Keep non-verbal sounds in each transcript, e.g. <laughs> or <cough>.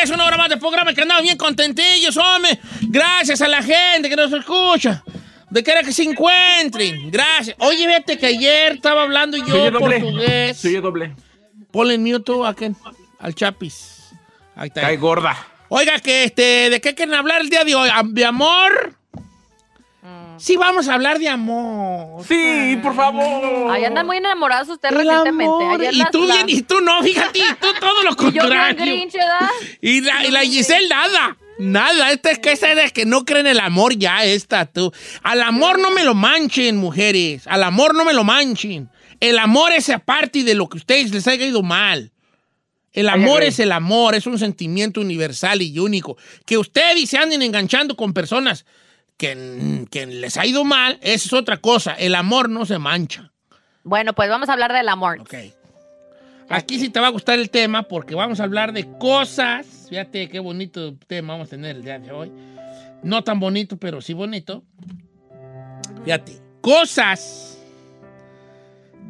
Que es una hora más de programa que andamos bien contentillos, hombre. Gracias a la gente que nos escucha. De quiera que se encuentren. Gracias. Oye, vete que ayer estaba hablando yo Soy portugués. Soy yo doble. Ponle en mute a quién? Al Chapis. Ahí está. Cae gorda. Oiga, que este, ¿de qué quieren hablar el día de hoy? ¿Am- ¿De amor? Sí, vamos a hablar de amor. Sí, por favor. Ahí andan muy enamorados ustedes El recientemente. amor. Ayer Y las- tú bien, y tú no, fíjate, y tú todo lo <laughs> Y yo bien contrario. grinch, ¿verdad? Y la, y la Giselle nada. Nada, esta es que esta es de que no creen el amor ya, esta tú. Al amor no me lo manchen, mujeres. Al amor no me lo manchen. El amor es aparte de lo que a ustedes les haya ido mal. El amor es el amor, es un sentimiento universal y único. Que ustedes se anden enganchando con personas que, que les ha ido mal, eso es otra cosa. El amor no se mancha. Bueno, pues vamos a hablar del amor. Ok. Aquí sí te va a gustar el tema porque vamos a hablar de cosas. Fíjate qué bonito tema vamos a tener el día de hoy. No tan bonito, pero sí bonito. Fíjate, cosas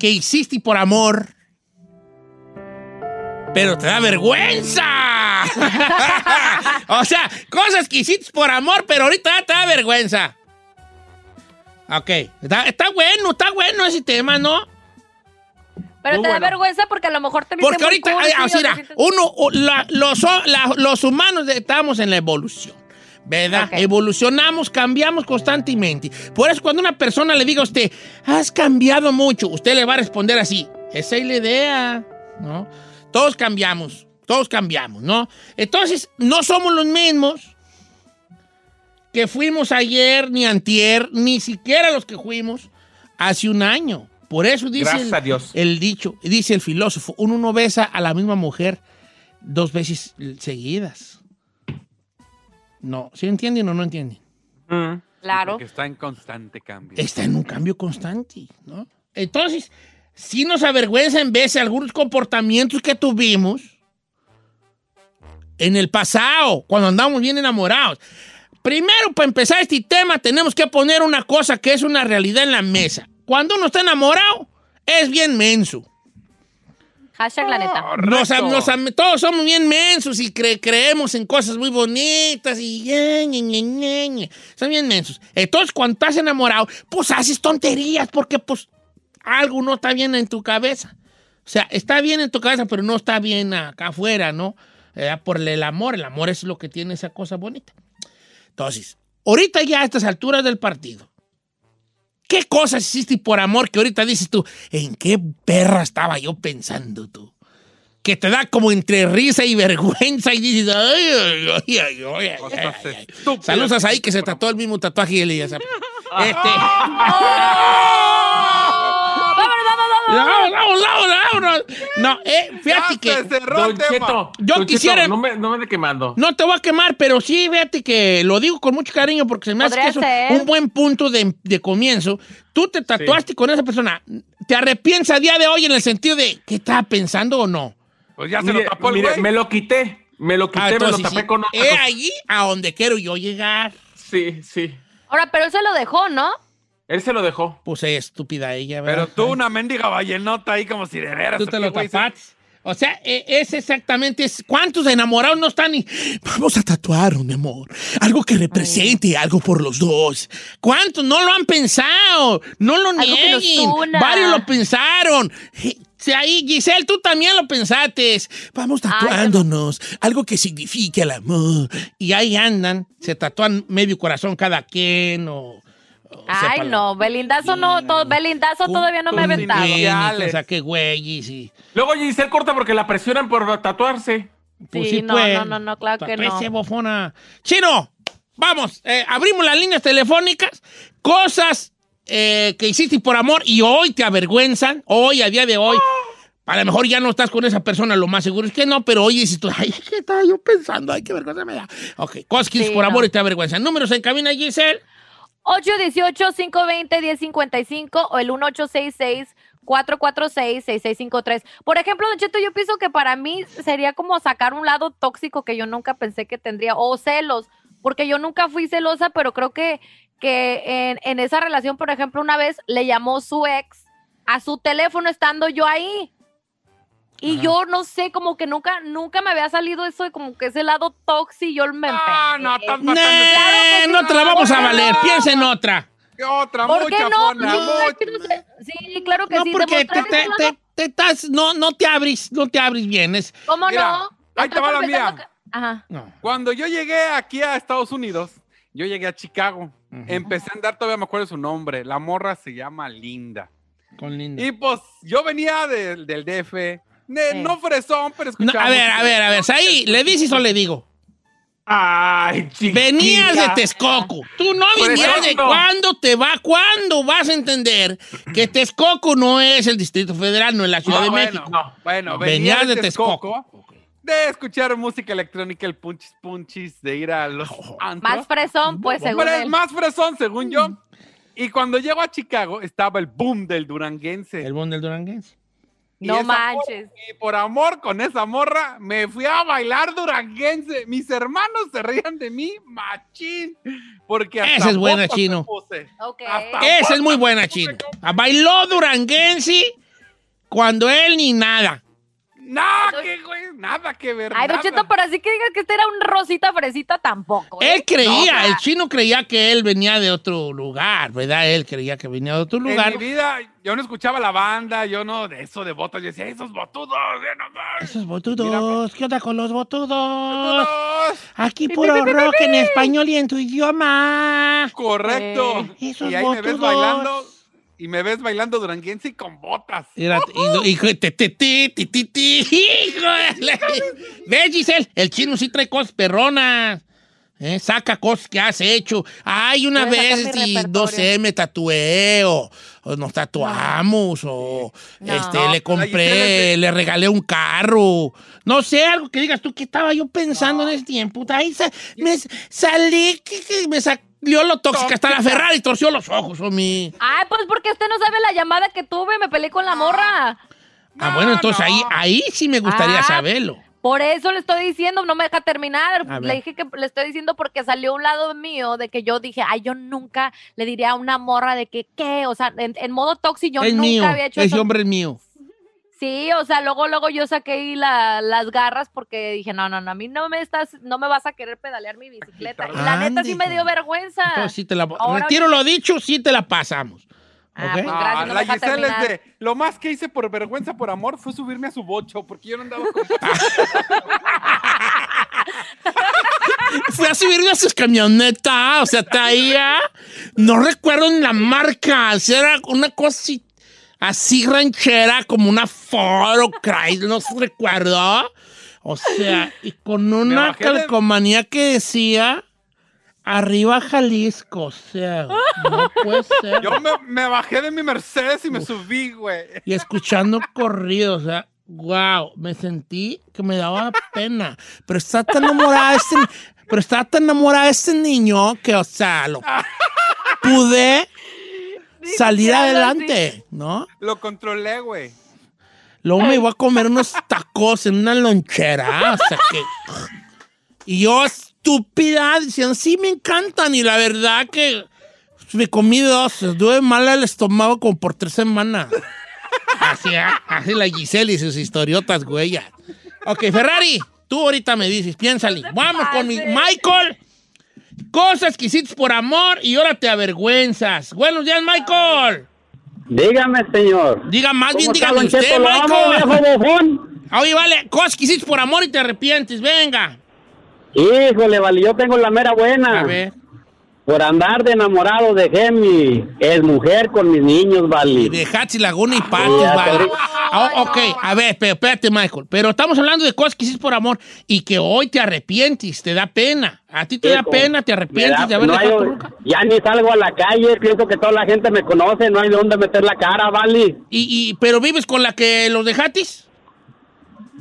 que hiciste por amor, pero te da vergüenza. <laughs> o sea, cosas que hiciste por amor, pero ahorita te da vergüenza. Ok, está, está bueno, está bueno ese tema, ¿no? Pero Muy te da vergüenza porque a lo mejor te Porque muy ahorita, cursi ay, o así te era, sientes- uno, la- los, la- los humanos estamos en la evolución, ¿verdad? Evolucionamos, cambiamos constantemente. Por eso cuando una persona le diga a usted, has cambiado mucho, usted le va a responder así, esa es la idea, ¿no? Todos cambiamos, todos cambiamos, ¿no? Entonces, no somos los mismos que fuimos ayer, ni antier, ni siquiera los que fuimos hace un año. Por eso dice Gracias el, a Dios. el dicho, dice el filósofo, uno no besa a la misma mujer dos veces seguidas. No, ¿sí entienden o no entienden? Mm. Claro. Que está en constante cambio. Está en un cambio constante, ¿no? Entonces, sí nos avergüenza en veces algunos comportamientos que tuvimos en el pasado, cuando andamos bien enamorados. Primero, para empezar este tema, tenemos que poner una cosa que es una realidad en la mesa. Cuando uno está enamorado, es bien menso. Hashtag la neta. Nos am- nos am- todos somos bien mensos y cre- creemos en cosas muy bonitas y son bien mensos. Entonces, cuando estás enamorado, pues haces tonterías porque pues algo no está bien en tu cabeza. O sea, está bien en tu cabeza, pero no está bien acá afuera, ¿no? Eh, por el amor, el amor es lo que tiene esa cosa bonita. Entonces, ahorita ya a estas alturas del partido, ¿qué cosas hiciste por amor que ahorita dices tú, ¿en qué perra estaba yo pensando tú? Que te da como entre risa y vergüenza y dices, ay, ay, ay, ay, ay, ay, Cosas ay, ay". estúpidas. Saludos ahí que se tatuó el mismo tatuaje y él ya sabe. Este. <laughs> Vámonos, vámonos, vámonos, vámonos. No, eh, fíjate Ya que se cerró Don tema. Cheto, Yo Don quisiera- Cheto, no me, no me quemando. no te voy a quemar, pero sí, fíjate que lo digo con mucho cariño porque se me hace que Podría es un, buen punto de, de comienzo. Tú te tatuaste con esa persona. ¿Te arrepientes a día de hoy en el sentido de qué estaba pensando o no? Pues ya se Mire, lo tapó el mire, güey. me lo quité. Me lo quité, Ah, me lo entonces, tapé sí. con otra He cosa. allí a donde quiero yo llegar. Sí, sí. Ahora, pero él se lo dejó, ¿no? Él se lo dejó. Pues es estúpida ella, Pero ¿verdad? tú una mendiga vallenota ahí como si de veras. Tú te ¿o lo tapaste. O sea, e- es exactamente, es, ¿cuántos enamorados no están y vamos a tatuarnos, mi amor? Algo que represente algo por los dos. ¿Cuántos no lo han pensado? No lo Algo nieguen. Varios lo pensaron. Eh, sí, ahí, Giselle, tú también lo pensaste. Vamos Ay, tatuándonos. Algo que signifique el amor. Y ahí andan, se tatúan medio corazón cada quien o... Ay, sepa- no, Belindazo no, to- Belindazo todavía no me Puntos aventado. Iniciales. O sea, que güey, sí. Luego Giselle corta porque la presionan por tatuarse. Pues Sí, sí, no, pues. no, no, no, claro que no. Bofona. Chino, vamos, eh, abrimos las líneas telefónicas. Cosas eh, que hiciste por amor y hoy te avergüenzan. Hoy, a día de hoy. A lo mejor ya no estás con esa persona, lo más seguro es que no, pero hoy dices tú, ay, ¿qué estaba yo pensando? Ay, qué vergüenza me da. Ok, cosas que hiciste Sí, por no. amor y te avergüenzan. Números en cabina, Giselle. 818-520-1055 o el 1866-446-6653. Por ejemplo, Don Cheto, yo pienso que para mí sería como sacar un lado tóxico que yo nunca pensé que tendría, o celos, porque yo nunca fui celosa, pero creo que, que en, en esa relación, por ejemplo, una vez le llamó su ex a su teléfono estando yo ahí. Y Ajá. yo no sé, como que nunca, nunca me había salido eso de como que ese lado tóxico, yo me Ah, no. Claro sí. no te la vamos a ¿Por qué valer. no? Piensa en otra. ¿Qué otra? ¿Por mucha qué no? fona, Sí, mucha. Sí, claro que No, sí. porque te, te- te- te estás, no, no te abres, no te abres bien. Es, ¿Cómo Mira, no? ahí te va la mía. que- Ajá. no. Cuando yo llegué aquí a Estados Unidos, yo llegué a Chicago. Empecé a andar, todavía me acuerdo su nombre. La morra se llama Linda. Con linda. Y pues yo venía de- del DF. No fresón, pero No, escuchaba. a ver, a ver, a ver, ahí, ¿le dices o le digo? Ay, chiquita. Venías de Texcoco. Tú no venías de cuándo te va, cuándo vas a entender que Texcoco no es el Distrito Federal, no es la Ciudad de bueno, México. no, bueno, Venías venía de Texcoco. Texcoco. De escuchar música electrónica, el punchis punchis, de ir a los antros. Más fresón, pues, según Pero él. más fresón, según yo. Y cuando llego a Chicago, estaba el boom del duranguense. El bon del Duranguense. Y No manches. morra- y por amor con esa morra, me fui a bailar duranguense. Mis hermanos se reían de mí, machín. Porque hasta Esa es buena, Chino. puse. Ok. Hasta- Esa es muy buena, chino. Bailó Duranguense cuando él ni nada. Nada que, güey, nada que ver. Ay, nada. Cheto, pero así que digas que este era un rosita fresita tampoco. ¿eh? Él creía, No, el chino creía que él venía de otro lugar, ¿verdad? Él creía que venía de otro lugar. En mi vida, yo no escuchaba la banda, yo no, de eso de botas, yo decía, esos botudos, ya no más. Esos botudos, ¿qué onda con los botudos? Botudos. Aquí puro rock en español y en tu idioma. Correcto. Eh, esos y ahí me ves botudos. bailando, y me ves bailando duranguense y con botas. Era- y, y- te, te, ti, ti, ti, ti, híjole. ¿Ves, Giselle? El chino sí trae cosas perronas. ¿eh? Saca cosas que has hecho. Ay, una Voy vez, y, no sé, me tatué o, o nos tatuamos o No. este, No, le compré, le regalé un carro. No sé, algo que digas tú, ¿qué estaba yo pensando en ese tiempo? Ahí sa- me salí, que, que me salió lo tóxica. Hasta la Ferrari torció los ojos, homie. Ay, pues porque usted no sabe la llamada que tuve, me peleé con la morra. Ah, bueno, entonces no. ahí, ahí sí me gustaría Ah, saberlo. Por eso le estoy diciendo, no me deja terminar. Ver. Le dije que le estoy diciendo porque salió un lado mío de que yo dije, ay, yo nunca le diría a una morra de que, ¿qué? O sea, en, en modo tóxico, yo es nunca mío, había hecho ese eso. hombre es mío. Sí, o sea, luego, luego yo saqué ahí la- las garras porque dije, no, no, no, a mí no me estás, no me vas a querer pedalear mi bicicleta. Y la neta sí me dio vergüenza. Entonces, sí te la, Ahora- retiro lo dicho, sí te la pasamos. Ah, pues, Ah, gracias, no la Giselle es de, lo más que hice por vergüenza, por amor, fue subirme a su bocho, porque yo no andaba con <laughs> Fui a subirme a sus camionetas, o sea, traía, no recuerdo ni la marca, o sea, era una cosa así, así ranchera, como una Ford o Chrysler, no se recuerdo. O sea, y con una bajé de- calcomanía que decía, arriba Jalisco, o sea, no puede ser. Yo me, me bajé de mi Mercedes y me subí, güey. y escuchando corrido, o sea, wow, me sentí que me daba pena. Pero está tan enamorada este, pero está tan enamorada este niño que, o sea, lo <laughs> pude salir adelante, ¿no? Lo controlé, güey. Luego me iba a comer unos tacos en una lonchera, o sea que... Y yo, estúpida, diciendo, sí, me encantan. Y la verdad que me comí dos, estuve mal el estómago como por tres semanas. Así, ah, así la Giselle y sus historiotas, güey. Ok, Ferrari, tú ahorita me dices, piénsale. Vamos con mi Michael. Cosas que hiciste por amor y ahora te avergüenzas. Buenos días, Michael. Dígame, señor. Diga más bien, ¿Cómo está, dígame usted, Cheto? Amo, Michael. bofón. Oye, vale, cosas que hiciste por amor y te arrepientes, venga. Híjole, vale, yo tengo la mera buena. A ver. Por andar de enamorado dejé mi es mujer con mis niños, vale. De Hatsi Laguna y Patos, Ya, vale. Ah, ok, a ver, pero espérate, Michael. Pero estamos hablando de cosas que hiciste por amor y que hoy te arrepientes, te da pena. A ti te da pena, te arrepientes da- de haber no hay- dejado tu ruca. Ya ni salgo a la calle, pienso que toda la gente me conoce, no hay dónde meter la cara, vale. ¿Y, y, pero vives con la que los dejatis?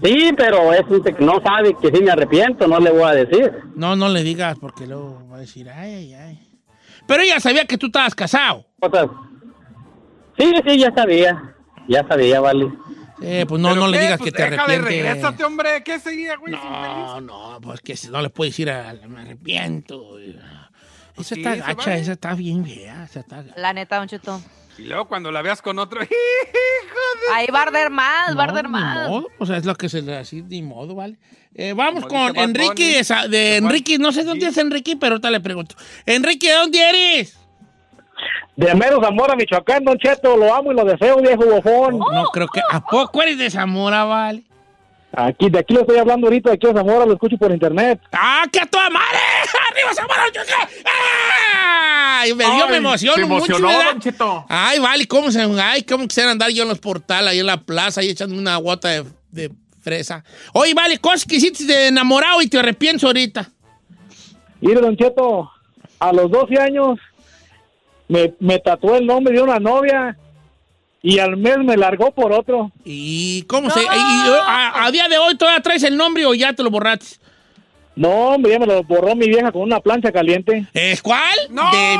Sí, pero es no sabe que sí me arrepiento, no le voy a decir. No, no le digas porque luego va a decir, ay, ay, ay. Pero ella sabía que tú estabas casado. Cosas. Sí, sí, ya sabía, ya sabía, vale. Eh, pues no, ¿Pero no le digas Pues que te arrepientes. regrésate, hombre. ¿Qué seguía, güey? No, no, pues que no le puedes decir a, me arrepiento. Esa sí, está gacha, vale. esa está bien fea, esa está. La neta, Don Cheto. Y luego cuando la veas con otro, <laughs> hijo de... Ahí va a arder más, va a No, arder ni más. modo, o sea, es lo que se le así, ni modo, ¿vale? Eh, vamos Como con Enrique, esa- de. Enrique, no sé dónde Sí. es Enrique, pero ahorita le pregunto. Enrique, ¿de dónde eres? De Mero Zamora, Michoacán, Don Cheto, lo amo y lo deseo, viejo bofón. No creo que, ¿a poco eres de Zamora, vale? Aquí, de aquí lo estoy hablando ahorita, de aquí a Zamora, lo escucho por internet. ¡Ah, que a toda madre! <laughs> ¡Arriba Zamora! yo qué! ¡Ay! Me, yo me emociono mucho, ¿verdad? Don Cheto. Ay, vale, ¿cómo se... Ay, cómo quisiera andar yo en los portales, ahí en la plaza, ahí echando una gota de, de fresa. Oye, vale, cosas que hiciste de enamorado y te arrepiento ahorita. Mire, Don Cheto, a los 12 años me, me tatué el nombre de una novia y al mes me largó por otro. ¿Y cómo se...? y- y- a, a día de hoy todavía traes el nombre o ya te lo borraste? No, hombre, ya me lo borró mi vieja con una plancha caliente. ¿Es cuál? ¡No! Debbie.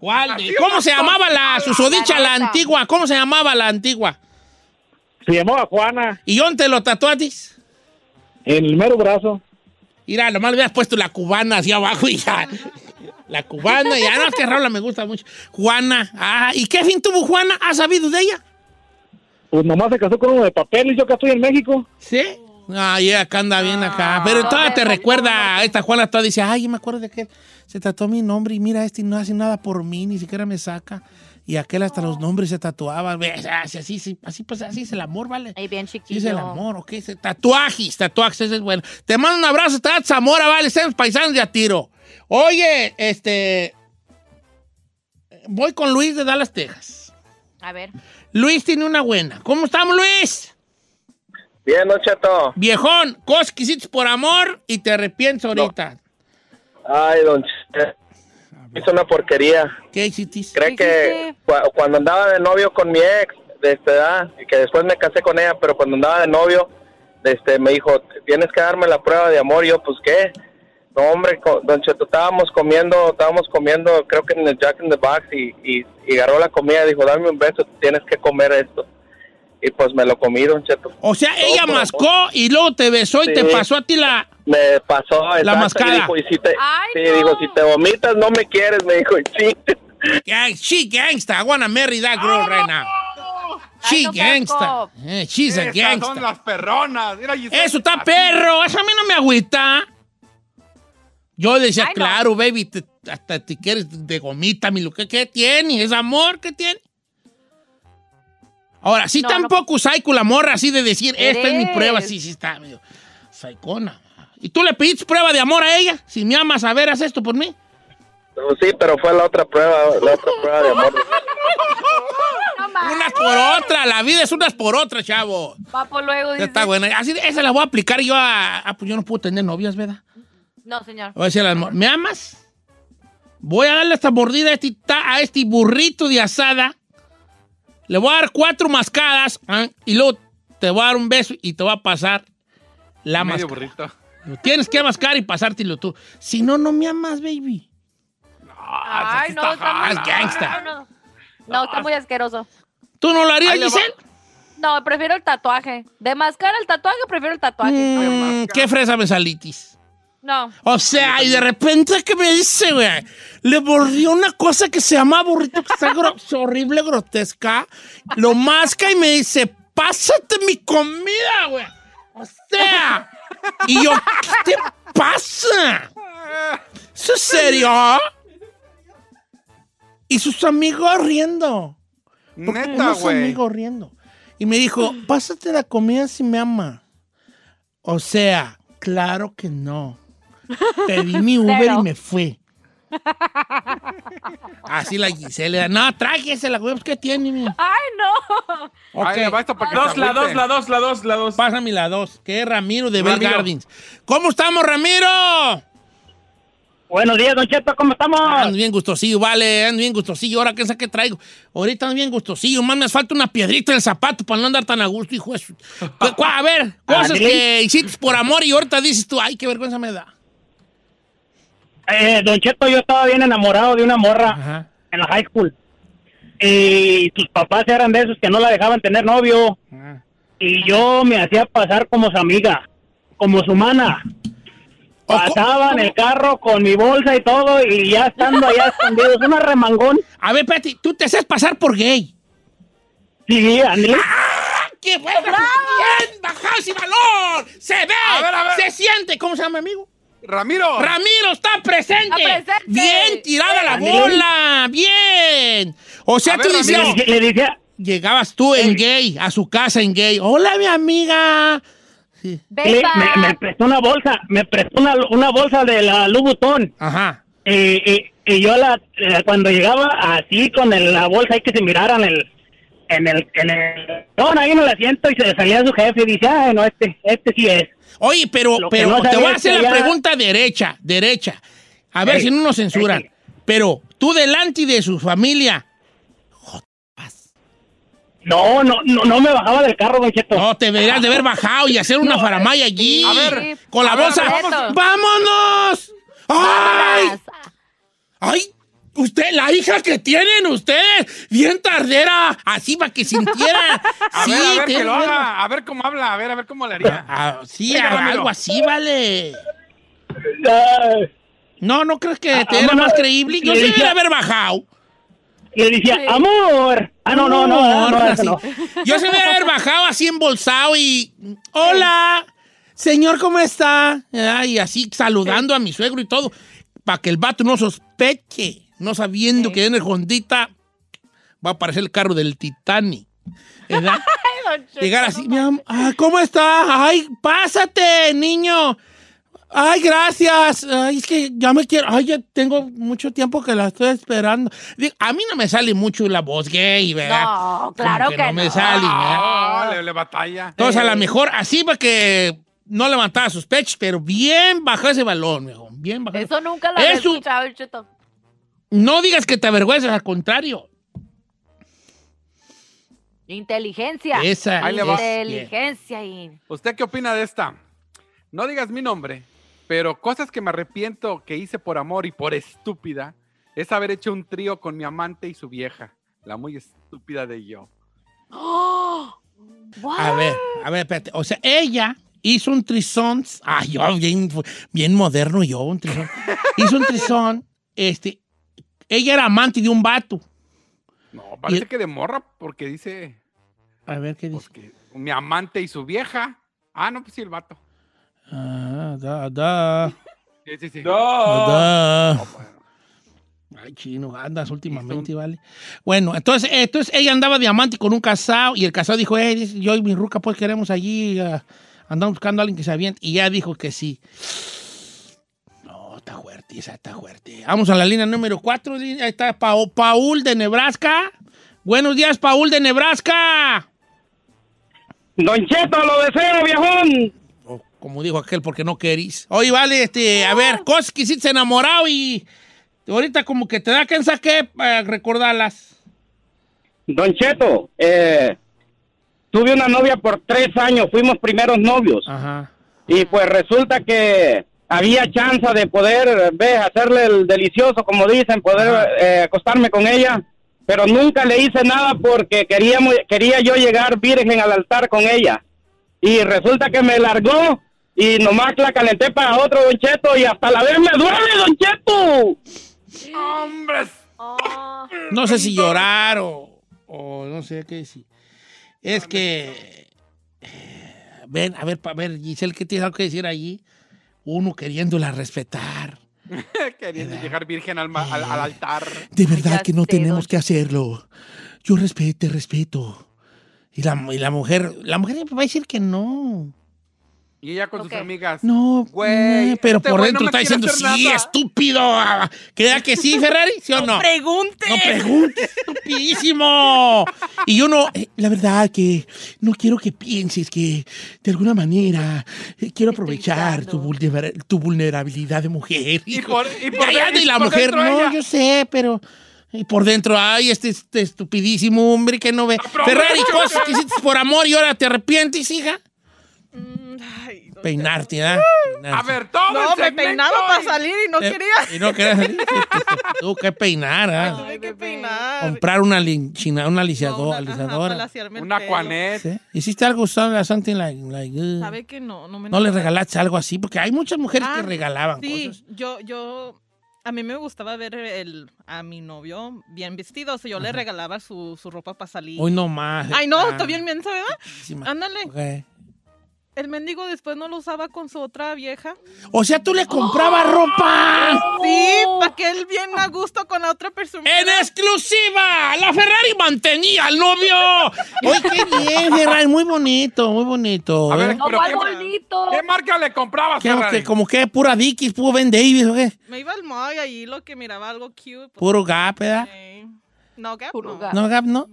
¿Cuál? De- ¿Cómo se llamaba la susodicha, la antigua? ¿Cómo se llamaba la antigua? Se llamaba Juana, ¿Y dónde te lo tatuatis? en el mero brazo. Mira, nomás le hubieras puesto la cubana hacia abajo y ya. La cubana, ya no, es que Raula me gusta mucho. Juana, ah, ¿y qué fin tuvo Juana? ¿Has sabido de ella? Pues nomás se casó con uno de papel y yo acá estoy en México. ¿Sí? Ah, ya acá anda bien acá. Pero todavía te recuerda, esta Juana todavía dice, ay, yo me acuerdo de que se tatuó mi nombre y mira, este no hace nada por mí, ni siquiera me saca. Y aquel hasta los nombres se tatuaba. Así, así, así, así, pues así es el amor, ¿vale? Ahí bien chiquillo. es el amor, ¿ok? Tatuajes, tatuajes, ese es bueno. Te mando un abrazo, está Zamora, vale, estamos paisanos de a tiro. Oye, este. Voy con Luis de Dallas, Texas. A ver. Luis tiene una buena. ¿Cómo estamos, Luis? Bien, Don Cheto. Viejón, cosas que hiciste por amor y te arrepientes ahorita. Ay, Don Cheto. Hizo una porquería. ¿Qué hiciste? Cree ¿Qué que cuando andaba de novio con mi ex, de esta edad, y que después me casé con ella, pero cuando andaba de novio, este, me dijo, tienes que darme la prueba de amor. Y yo, pues, ¿qué? No, hombre, Don Cheto, estábamos comiendo, estábamos comiendo, creo que en el Jack in the Box, y, y, y agarró la comida y dijo, dame un beso, tienes que comer esto. Y pues me lo comí, Don Cheto. O sea, ella mascó y luego te besó y te pasó a ti la. Me pasó exacto, mascada. Y dijo, y si te, Ay, sí, no. digo, si te vomitas, no me quieres, me dijo, y sí. Gang, she gangsta. I wanna marry that girl right now. She Ay, no, gangsta. Eh, she's a Esas gangsta. son las perronas. Mira. Eso está Así. perro, eso a mí no me agüita. Yo decía, Ay, no. claro, baby, te- hasta te quieres de gomita, mi lo que ¿qué tiene? ¿Es amor que tiene? Ahora, sí No, tampoco psycho la morra así de decir, esta es mi prueba, sí, sí está medio psychona. ¿Y tú le pediste prueba de amor a ella? Si me amas, a ver, haz esto por mí. Pero sí, pero fue la otra prueba, la otra prueba de amor. <laughs> No. Unas por otra, la vida es unas por otras, chavo. Papo luego Ya dice. está buena. Así, esa la voy a aplicar yo a... Ah, pues yo no puedo tener novias, ¿verdad? No, señor. Voy a decir al amor, ¿me amas? Voy a darle esta mordida a este, a este burrito de asada. Le voy a dar cuatro mascadas ¿ah? y luego te voy a dar un beso y te va a pasar la Medio mascada. burrito. Lo tienes que mascar y pasártelo tú. Si no, no me amas, baby. Ah, Ay, no, está muy... es gangsta. No, no. No, está muy asqueroso. ¿Tú no lo harías. Giselle? No, prefiero el tatuaje. De mascar el tatuaje, prefiero el tatuaje. Mm, ¿Qué fresa me salitis? No. O sea, y de repente que me dice, güey, le mordió una cosa que se llama burrito, que está gro- <laughs> horrible, grotesca. Lo masca y me dice, pásate mi comida, güey. O sea, y yo, ¿qué te pasa? ¿Eso es serio? Y sus amigos riendo. Porque Neta, güey. amigos riendo. Y me dijo, pásate la comida si me ama. O sea, claro que no. Pedí mi Uber Cero. y me fui. <laughs> Así la Giselle. No, tráigesela, güey. pues, ¿Qué tiene? mi? Ay, no. Ok. Ay, le va esto para que Dos, la dos, la dos, la dos, la dos. Pásame la dos, que es Ramiro de Bell. Gardens. ¿Cómo estamos, Ramiro? Buenos días, Don Cheto, ¿cómo estamos? Ando bien gustosillo, vale, ando bien gustosillo. Ahora, ¿qué es que traigo? Ahorita ando bien gustosillo. Más me falta una piedrita en el zapato para no andar tan a gusto, hijo de su- <laughs> A ver, cosas que hiciste por amor y ahorita dices tú, ay, qué vergüenza me da. Eh, don Cheto, yo estaba bien enamorado de una morra Ajá. en la high school. Y sus papás eran de esos que no la dejaban tener novio. ajá. Y yo me hacía pasar como su amiga, como su mana. Pasaba en el carro con mi bolsa y todo y ya estando allá <laughs> escondidos. Una remangón. A ver, Peti, tú te haces pasar por gay. Sí, Andy. ¡Qué bueno! ¡Bien! ¡Bajado ese balón! ¡Se ve! A ver, a ver. ¡Se siente! ¿Cómo se llama, amigo? Ramiro. ¡Ramiro está presente! Está presente. ¡Bien tirada la bola! ¡Bien! O sea, A tú ver, decías. Le, le decía, llegabas tú en gay, a su casa en gay. ¡Hola, mi amiga! Sí. le- Besa. me, me prestó una bolsa, me prestó una, una bolsa de la Louboutin. Ajá. Y, y- y yo la, eh, cuando llegaba así con el- la bolsa ahí que se miraran el, en el, en el, no, ahí en el asiento y se salía su jefe y dice, ay, no, este, este sí es. Oye, pero, Lo pero no te voy a hacer la ya- pregunta derecha, derecha. A ver Ey, si no nos censuran. ey. Pero tú delante de su familia. No, no, no, no me bajaba del carro, don Cheto. No, te deberías de haber bajado y hacer una faramaya allí. A ver, con la bolsa. vamos. ¡Vámonos! ¡Ay! Vámonos. ¡Ay! Usted, la hija que tienen ustedes, bien tardera, así para que sintiera. <laughs> A sí, ver, a ver que lo haga. A ver cómo habla. A ver, a ver cómo le haría. Ah, sí, Venga, algo así, vale. No, no crees que te Ah, era vámonos. más creíble. Yo sí debería haber bajado. le decía, Sí. amor. Ah, no, no, no, no, no, eso así. no. Yo se debería haber bajado así embolsado y. ¡Hola! Señor, ¿cómo está? Ah, Y así saludando a mi suegro y todo. Para que el vato no sospeche. No sabiendo Sí. que en el Hondita va a aparecer el carro del Titanic. ¿Verdad? <laughs> Ay, don Cheto, Llegar así, no mi am- ah, ¿cómo está? Ay, pásate, niño. Ay, gracias. Ay, es que ya me quiero. Ay, ya tengo mucho tiempo que la estoy esperando. Digo, a mí no me sale mucho la voz gay, ¿verdad? No, Como claro que no. me no. sale, ¿verdad? Ah, le, le batalla. Entonces, a lo mejor así para que no levantaba sus pechos, pero bien bajó ese balón, viejo. Bien bajó. Eso nunca lo había escuchado, Cheto. No digas que te avergüenzas, al contrario. Inteligencia. Esa. Ahí le va. Inteligencia. ¿Usted qué opina de esta? No digas mi nombre, pero cosas que me arrepiento que hice por amor y por estúpida es haber hecho un trío con mi amante y su vieja, la muy estúpida de yo. ¡Oh! What? A ver, a ver, espérate. O sea, ella hizo un trisón. Ah, yo, bien, bien moderno yo, un trisón. Hizo un trisón. Este, ella era amante de un vato. No, parece Y- que de morra porque dice A ver qué dice. porque mi amante y su vieja. Ah, no, pues sí, el vato. Ah, da, da, Sí, sí, sí. No. da. Ay, chino, andas últimamente, ¿vale? Bueno, entonces, entonces ella andaba de amante con un casado y el casado dijo, eh, dice, yo y mi ruca pues queremos allí, ah, andamos buscando a alguien que se aviente. Y ya dijo que sí. Está fuerte, esa está fuerte. Vamos a la línea número 4, ahí está Pau- Paul de Nebraska. Buenos días, Paul de Nebraska. Don Cheto, lo deseo, viejón. O como dijo aquel, porque no querís. Oye, vale, este, a ver, cosas que hiciste enamorado y ahorita como que te da que saque para recordarlas. Don Cheto, eh, tuve una novia por tres años, fuimos primeros novios. Ajá. Y pues resulta que había chance de poder, ve, hacerle el delicioso, como dicen, poder eh, acostarme con ella. Pero nunca le hice nada porque queríamos, quería yo llegar virgen al altar con ella. Y resulta que me largó y nomás la calenté para otro, Don Cheto, y hasta la vez me duele, Don Cheto. ¡Hombres! Oh, No sé si llorar o, o no sé qué decir. Es que. eh, Ven, a ver, a ver, Giselle, ¿qué tienes algo que decir allí? Uno queriéndola respetar. <laughs> Queriendo llegar virgen al, al- al altar. De verdad que no sé, tenemos don que hacerlo. Yo respeto, respeto. Y la, y la mujer, la mujer va a decir que no. Y ella con Ok. sus amigas. No, Güey, eh, pero este por dentro no está diciendo, sí, nada". estúpido. ¿Queda que sí, Ferrari? ¿Sí o no? Pregunte. No preguntes, estupidísimo. Y yo no, eh, la verdad que no quiero que pienses que de alguna manera eh, quiero aprovechar tu, vulnera- tu vulnerabilidad de mujer. Y hijo. por- y por ya, dentro- y la por mujer, no, ella. yo sé, pero... Y por dentro, ay, este, este estupidísimo hombre que no ve. Ferrari, cosas que hiciste por amor y ahora te arrepientes, hija. Mm, ay, don Peinarte. A ver, todo No, el me peinaba para salir y no Eh, quería. Y no querías salir. Tuvo que peinar, ¿ah? Tuve que peinar. Comprar una, linchina, una No, alisador- una- alisadora. ¿Sí? ¿Hiciste algo something like, like, uh, ¿Sabe que no? No, me ¿No le regalaste algo así? Porque hay muchas mujeres que Ah, regalaban Sí, cosas. yo, yo, a mí me gustaba ver el, a mi novio bien vestido, o sea, yo le regalaba su, su ropa para salir. Hoy no más. Ay, no, Ah, está bien menso, ¿verdad? Ándale. Ok. El mendigo después no lo usaba con su otra vieja. O sea, tú le comprabas ropa. Sí, para que él bien a gusto con la otra persona. ¡En exclusiva! ¡La Ferrari mantenía al novio! ¡Oye, qué bien, Ferrari! Muy bonito, muy bonito. A ver, ¿eh? no, pero más qué, bonito. ¿qué marca le comprabas, ¿Qué, Ferrari? que- como que pura Dickies, puro Ben Davis, ¿o qué? Me iba al mall y ahí lo que miraba algo cute. pues, Puro Gap, ¿verdad? eh, No, Gap, Puro no. Gap. ¿No, Gap, no?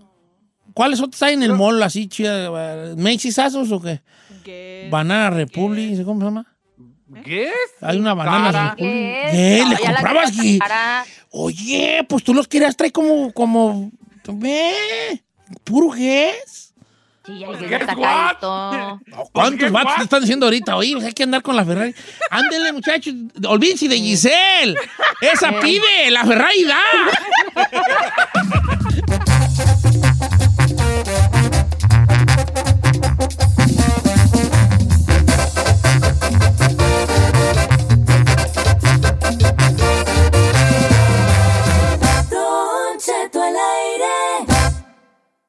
¿Cuáles otros hay en el mall así, chida? ¿Macy's Asos o qué? Guess. Banana Republic, ¿cómo se llama? ¿Qué es? Hay una banana. Republic. ¿Qué? ¿Le comprabas sacar. Oye, pues tú los querías traer como, como, ve, puro Guess. Sí, ya Pues, guess carito. <laughs> ¿Cuántos ¿Qué vatos te están diciendo ahorita? Oye, pues hay que andar con la Ferrari. Ándele, muchachos. Olvídense de Giselle. Esa pide, la Ferrari da. <laughs>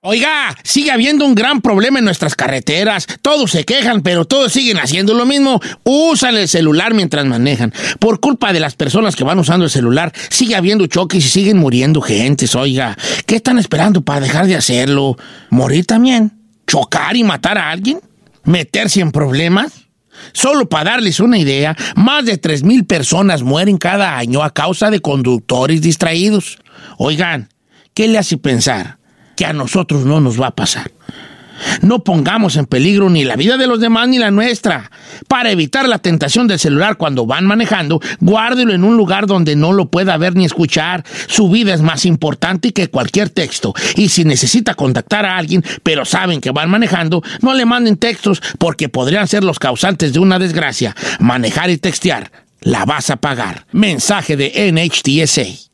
Oiga, sigue habiendo un gran problema en nuestras carreteras. Todos se quejan, pero todos siguen haciendo lo mismo. Usan el celular mientras manejan. Por culpa de las personas que van usando el celular, sigue habiendo choques y siguen muriendo gentes. Oiga, ¿qué están esperando para dejar de hacerlo? ¿Morir también? ¿Chocar y matar a alguien? ¿Meterse en problemas? Solo para darles una idea, más de 3.000 personas mueren cada año a causa de conductores distraídos. Oigan, ¿qué le hace pensar que a nosotros no nos va a pasar? No pongamos en peligro ni la vida de los demás ni la nuestra. Para evitar la tentación del celular cuando van manejando, guárdelo en un lugar donde no lo pueda ver ni escuchar. Su vida es más importante que cualquier texto. Y si necesita contactar a alguien, pero saben que van manejando, no le manden textos porque podrían ser los causantes de una desgracia. Manejar y textear. La vas a pagar. Mensaje de NHTSA.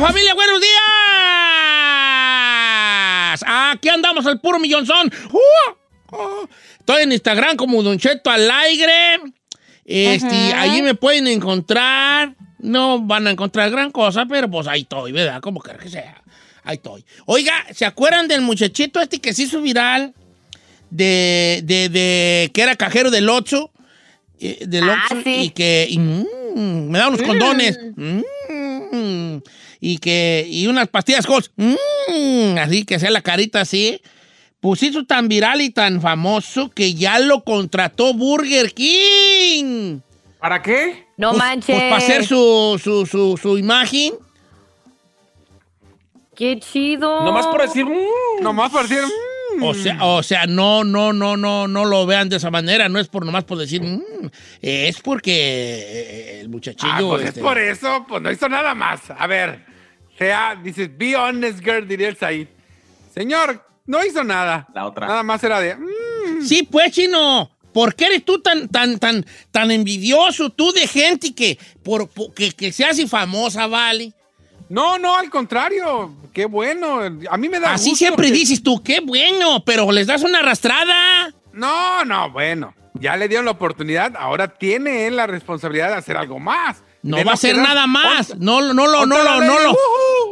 Familia, buenos días. Aquí andamos al puro millonzón. ¡Uh! ¡Uh! Estoy en Instagram como Don Cheto al aire. Este, Ajá. allí me pueden encontrar. No van a encontrar gran cosa, pero pues ahí estoy, ¿verdad? Como quiera que sea. Ahí estoy. Oiga, ¿se acuerdan del muchachito este que se hizo viral? De, de, de- que era cajero del Oxxo. eh, del Ah, sí. y que y, mm, me da unos condones. Mm, y que y unas pastillas Halls. Mm, así que sea la carita así. Pues hizo tan viral y tan famoso que ya lo contrató Burger King. ¿Para qué? No Pues- manches. Pues para hacer su, su, su, su imagen. Qué chido. Nomás por decir. mm, Nomás por decir. mm, O sea, o sea, no, no, no, no, no lo vean de esa manera. No es por nomás por decir, "Mm", es porque eh, el muchachillo. Ah, pues este, es por eso, pues no hizo nada más. A ver, sea, dices, be honest, girl, diría el Said. Señor, no hizo nada. La otra. Nada más era de. mm, Sí, pues, chino. ¿Por qué eres tú tan, tan, tan, tan envidioso tú de gente que, por, por- que, que se hace famosa, vale? No, no, al contrario. Qué bueno. A mí me da Así gusto siempre que- dices tú, qué bueno, pero les das una arrastrada. No, no, bueno. Ya le dieron la oportunidad. Ahora tiene él la responsabilidad de hacer algo más. No De va a hacer quedar- nada más. No, no, no, no, no, no.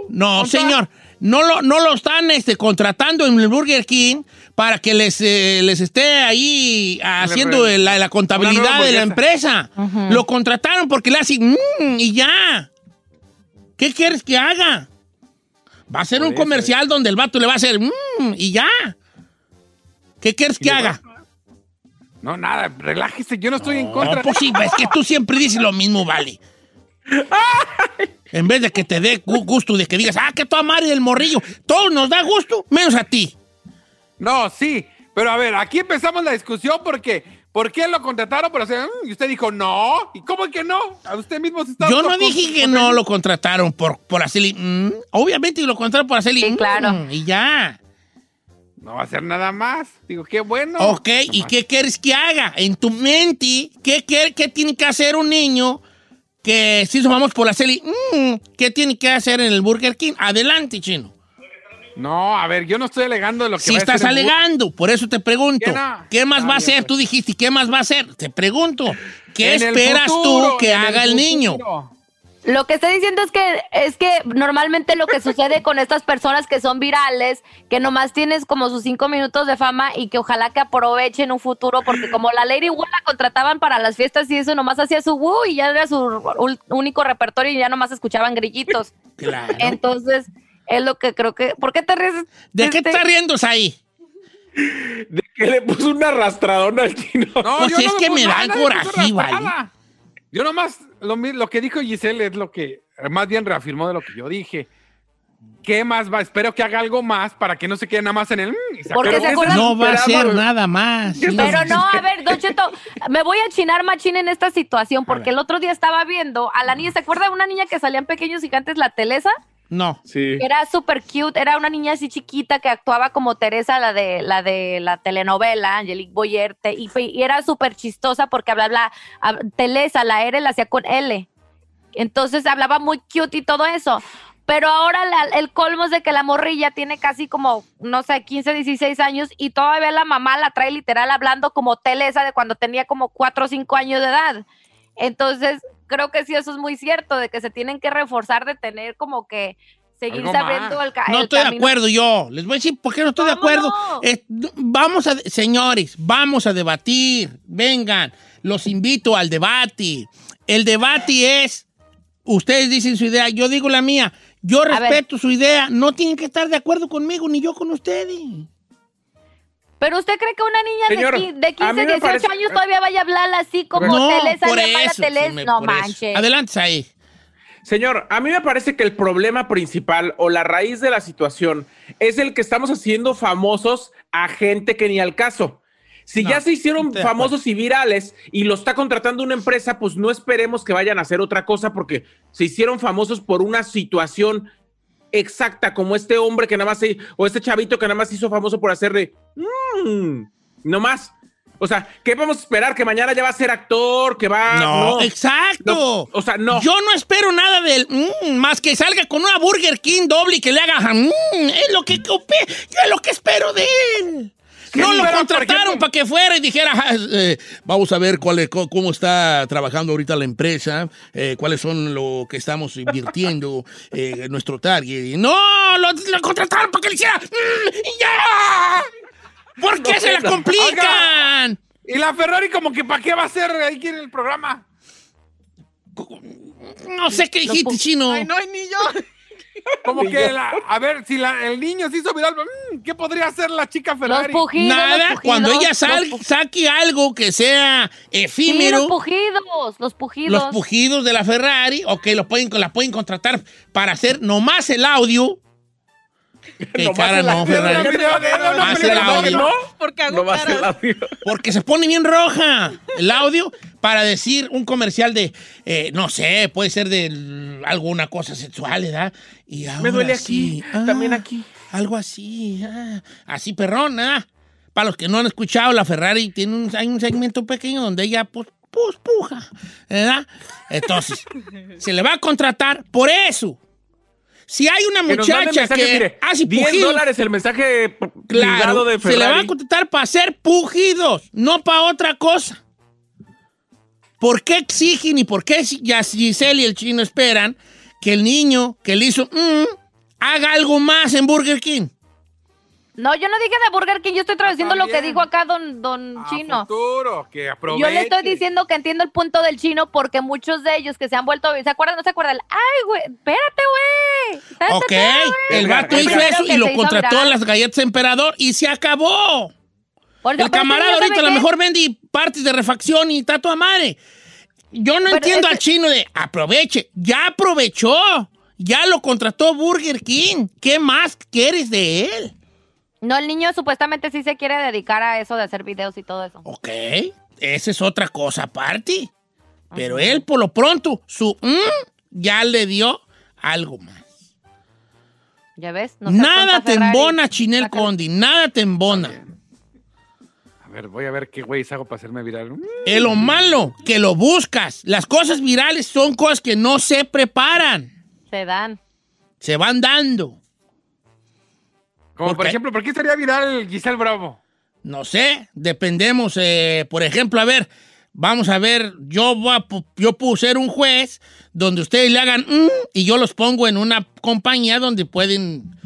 No, Ponte- señor. No lo, no lo están este, contratando en el Burger King para que les, eh, les esté ahí haciendo la, la contabilidad de la empresa. Lo contrataron porque le hacen "Mm", y ya. ¿Qué quieres que haga? Va a ser un comercial donde el vato le va a hacer "Mm", y ya. ¿Qué quieres que haga? No, nada, relájese. Yo no estoy en contra. No, pues sí, es que tú siempre dices lo mismo, vale. En vez de que te dé gu- gusto de que digas, ah, que tú madre del morrillo. Todo nos da gusto, menos a ti. No, sí. Pero a ver, aquí empezamos la discusión porque. ¿Por qué lo contrataron? Pero, o sea, mm, y usted dijo no. ¿Y cómo que no? A usted mismo se está. Yo no dije que no lo contrataron por, por hacerle. mm. Obviamente lo contrataron por hacerle. Sí, mm, claro. Y ya. No va a hacer nada más. Digo, qué bueno. Ok, ¿y qué quieres que haga? En tu mente, ¿qué, qué, qué tiene que hacer un niño que si vamos por hacerle. mm, ¿Qué tiene que hacer en el Burger King? Adelante, chino. No, a ver, yo no estoy alegando de lo que Si va a estás alegando, por eso te pregunto, ¿Qué no? ¿qué más Está va a hacer? pues. Tú dijiste, ¿qué más va a hacer? Te pregunto, ¿qué En esperas futuro, tú que haga el, niño? Lo que está diciendo es que es que normalmente lo que sucede con estas personas que son virales, que nomás tienes como sus cinco minutos de fama y que ojalá que aprovechen un futuro, porque como la Lady Wu la contrataban para las fiestas y eso, nomás hacía su Wu y ya era su único repertorio y ya nomás escuchaban grillitos. Claro. Entonces, es lo que creo que... ¿Por qué te ríes? ¿De qué Este- te estás riendo ahí? De que le puso una arrastradona al chino. No, Pues yo es no que me me puse da nada, coraje, ¿vale? Yo nomás, lo, que dijo Giselle es lo que más bien reafirmó de lo que yo dije. ¿Qué más va? Espero que haga algo más para que no se quede nada más en el... mm, Porque se acuerdan- No va a esperamos? nada más. sí. Pero no, a ver, Don Cheto, me voy a chinar machín en esta situación porque el otro día estaba viendo a la niña, ¿se acuerda de una niña que salían pequeños gigantes, la Telesa? No. Sí. Era súper cute, era una niña así chiquita que actuaba como Teresa, la de la, de la telenovela, Angelique Boyer, te- y, y era súper chistosa porque hablaba, hab- Telesa, la R la hacía con L. Entonces hablaba muy cute y todo eso. Pero ahora la- el colmo es de que la morrilla tiene casi como, no sé, 15, 16 años y todavía la mamá la trae literal hablando como Telesa de cuando tenía como 4 o 5 años de edad. Entonces, creo que sí, eso es muy cierto, de que se tienen que reforzar de tener como que seguir sabiendo el, ca- No el estoy de acuerdo yo. Les voy a decir por qué no estoy de acuerdo. Eh, vamos a, señores, vamos a debatir. Vengan, los invito al debate. El debate es, ustedes dicen su idea, yo digo la mía. Yo respeto su idea. No tienen que estar de acuerdo conmigo ni yo con ustedes. Pero usted cree que una niña de Señor, de, a 15, mí me 18 parece- años todavía vaya a hablar así como no, Telesa por de mala eso. Teles? sí, me- No por eso. manches. Adelante, ahí. Señor, a mí me parece que el problema principal o la raíz de la situación es el que estamos haciendo famosos a gente que ni al caso. Si No, ya se hicieron de famosos y virales y lo está contratando una empresa, pues no esperemos que vayan a hacer otra cosa porque se hicieron famosos por una situación exacta, como este hombre que nada más, se- o este chavito que nada más se hizo famoso por hacerle, mmm, no más. O sea, ¿qué vamos a esperar? ¿Que mañana ya va a ser actor? ¿Que va...? No, exacto. No, o sea, no. Yo no espero nada del mm, más que salga con una Burger King doble y que le haga mm, es lo que copé, yo es lo que espero de él. ¿Qué No lo contrataron para que fuera y dijera, "Ah, eh, vamos a ver cuál es- cómo está trabajando ahorita la empresa, eh, cuáles son lo que estamos invirtiendo, <laughs> eh, nuestro target. No, lo, lo contrataron para que le hiciera, mm, y ya. ¿Por qué No, se la no. complican? Y la Ferrari como que ¿para qué va a ser ahí en el programa? No sé qué dijiste, chino. Ay, no hay niño. Como que, la- a ver, si la- el niño se hizo viral, mm, ¿qué podría hacer la chica Ferrari? Los pujidos. Nada, los pujidos, cuando ella los sal- saque algo que sea Sí, efímero, los pujidos, los pujidos. los pujidos de la Ferrari, ok, lo pueden, la pueden contratar para hacer nomás el audio. <laughs> Que Nomás cara el no, audio. Ferrari. No, no, Más pero el no, audio. no. Porque hago No. Porque se pone bien roja el audio para decir un comercial de, eh, no sé, puede ser de alguna cosa sexual, ¿verdad? Y Me duele sí, aquí, ah, también aquí. Algo así, ah, así perrón, ¿ah? Para los que no han escuchado, la Ferrari tiene un, hay un segmento pequeño donde ella, pues, pues, puja, ¿verdad? Entonces, <laughs> se le va a contratar por eso. Si hay una Que muchacha mensaje, que mire, hace 10 pujidos, dólares el mensaje Claro, de se le va a Ferrari. contratar para hacer pujidos, no para otra cosa. ¿Por qué exigen y por qué ya Giselle y el chino esperan que el niño que le hizo mm, haga algo más en Burger King? No, yo no dije de Burger King, yo estoy traduciendo lo que dijo acá don, don A Chino. futuro, que aproveche. Yo le estoy diciendo que entiendo el punto del chino porque muchos de ellos que se han vuelto, ¿se acuerdan? ¿No se acuerdan? Ay, güey, espérate, güey. Ok, el vato hizo eso y lo contrató a las galletas Emperador y se acabó. Por El camarada ahorita a ¿sabe lo mejor vende partes de refacción y está toda madre. Yo no Pero entiendo al chino de aproveche. Ya aprovechó. Ya lo contrató Burger King. ¿Qué más quieres de él? No, el niño supuestamente sí se quiere dedicar a eso de hacer videos y todo eso. Ok, esa es otra cosa aparte. Pero él, por lo pronto, su mm, ya le dio algo más. ¿Ya ves? No nada te embona, Chinel. Condi. Nada te embona. A ver, voy a ver qué güey hago para hacerme viral. Mm, Es lo malo, que lo buscas. Las cosas virales son cosas que no se preparan. Se dan. Se van dando. Como ¿Por ejemplo, ¿por qué estaría viral Giselle Bravo? No sé, dependemos. eh, por ejemplo, a ver, vamos a ver, yo, voy a yo puedo ser un juez donde ustedes le hagan mm, y yo los pongo en una compañía donde pueden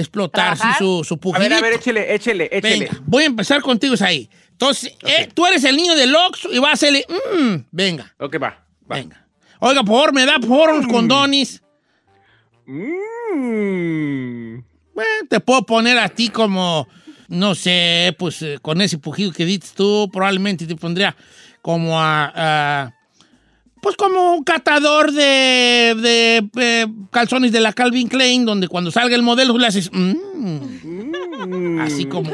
explotar su, su A ver, a ver, échele, échele, échele. Venga, voy a empezar contigo, ahí. Entonces, eh, tú eres el niño del Oxxo y vas a hacerle, mm, venga, Ok, va. va. venga. Oiga, por favor, me da por favor unos condones. Mm. Bueno, te puedo poner a ti como, no sé, pues eh, con ese pujido que dices tú, probablemente te pondría como a, a- pues como un catador de, de, eh, calzones de la Calvin Klein, donde cuando salga el modelo le haces, mm, así como,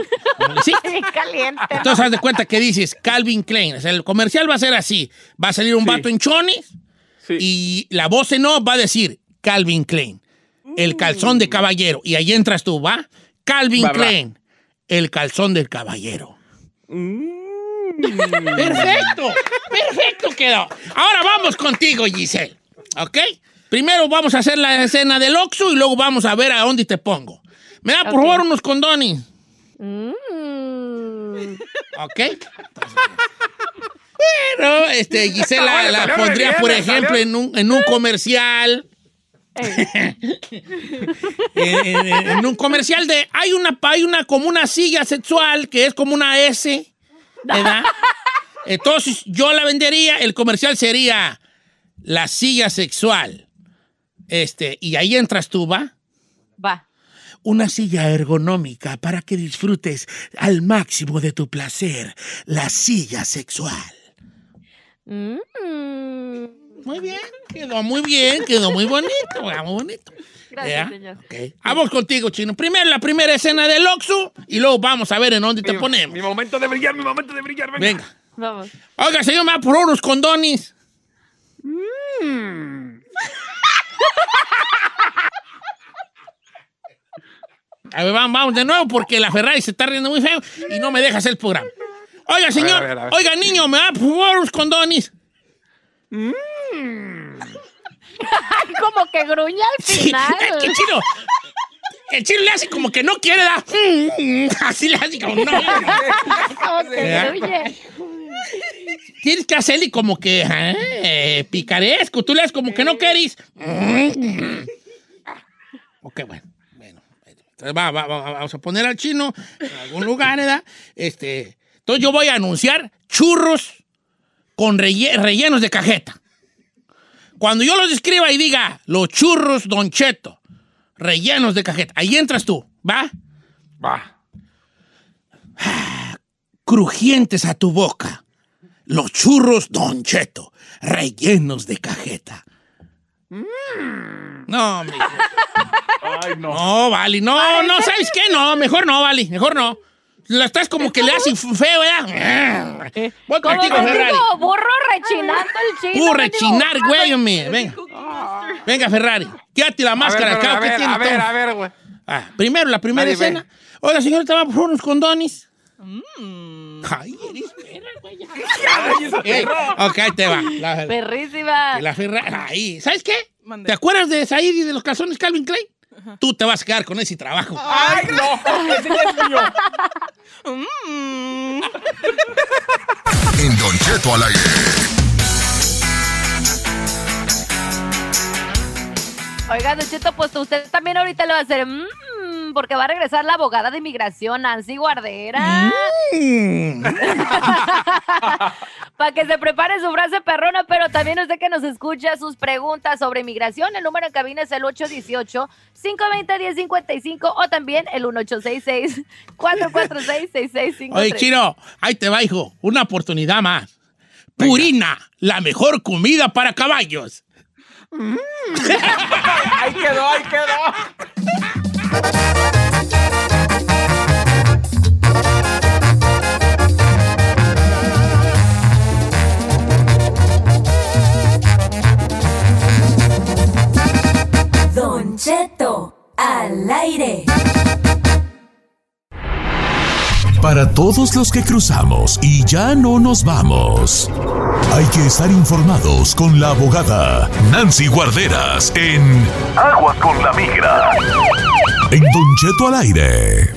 ¿sí? <laughs> Caliente. Entonces haz de cuenta que dices Calvin Klein, o sea, el comercial va a ser así, va a salir un Sí. vato en chones Sí. y la voz en off va a decir Calvin Klein, el calzón de caballero. Y ahí entras tú, ¿va? Calvin. Klein, el calzón del caballero. Perfecto, perfecto quedó. Ahora vamos contigo, Giselle. ¿Ok? Primero vamos a hacer la escena del Oxxo y luego vamos a ver a dónde te pongo. Me da por Ok. favor unos condones. Mm. ¿Ok? Bueno, este, Gisela Bueno, la re pondría, bien, por ejemplo, en un, en un comercial. <laughs> en, en- en un comercial de. Hay una, hay una como una silla sexual que es como una S. ¿Verdad? Entonces, yo la vendería, el comercial sería la silla sexual. Este, y ahí entras tú, ¿va? Va. Una silla ergonómica para que disfrutes al máximo de tu placer. La silla sexual. Mm. Muy bien, quedó muy bien, quedó muy bonito, ah, muy bonito. Gracias, ¿Ya? señor. Ok. Vamos contigo, Chino. Primero la primera escena del Oxxo y luego vamos a ver en dónde te ponemos. Mi momento de brillar, mi momento de brillar. Venga. Venga. Vamos. Oiga, señor, me va por unos condones. A ver, vamos, vamos de nuevo porque la Ferrari se está riendo muy feo y no me deja hacer el programa. Oiga, señor, a ver, a ver. oiga, niño, me va por unos condones. <laughs> Como que gruñe al Sí, final. es que chino. El chino le hace como que no quiere dar. <laughs> Así le hace como no. Como que gruñe. Tienes que hacerle como que eh, picaresco. Tú le haces como que no querís. <laughs> Ok, bueno. bueno. Entonces, va, va, va, vamos a poner al chino en algún lugar, ¿verdad? Este, entonces yo voy a anunciar churros con relle- rellenos de cajeta. Cuando yo los escriba y diga los churros Don Cheto, rellenos de cajeta, ahí entras tú, ¿va? Va. <sighs> crujientes a tu boca. Los churros Don Cheto, rellenos de cajeta. No, mijo. <laughs> Ay, no. no, Vali, no, no, ¿sabes qué? No, mejor no, Vali, mejor no. La estás como que le haces feo, ¿verdad? Voy Como contigo, Ferrari. burro rechinando el chino. Mendigo rechinar, burro. güey, hombre. Venga. Venga, Ferrari. Quédate la máscara a al ver, cabo a que ver, tiene a ver, a ver, güey. Ah, primero, la primera Nadie ve. escena. Hola, señorita, va por unos condones. Mm. Ay, eres perra, güey. Ey, ok, ahí te va. La, Perrísima. la Ferrari. Ahí. ¿Sabes qué? Mande. ¿Te acuerdas de Said y de los calzones Calvin Klein? Tú te vas a quedar con ese trabajo. Ay, no. Ese <laughs> ya es mío. Mm. En Don Cheto al aire. Oiga, Don Cheto, pues usted también ahorita le va a hacer mmm, porque va a regresar la abogada de inmigración, Nancy Guardera. Mm. <laughs> Para que se prepare su frase perrona, pero también usted que nos escucha sus preguntas sobre inmigración, el número en cabina es el 818-520-1055 o también el 1866-446-6653. Oye, Chino, ahí te va, hijo. Una oportunidad más. Purina, la mejor comida para caballos. <laughs> Ahí quedó, ahí quedó. <laughs> Cheto, al aire. Para todos los que cruzamos y ya no nos vamos, hay que estar informados con la abogada Nancy Guarderas en Aguas con la Migra. En Don Cheto al aire.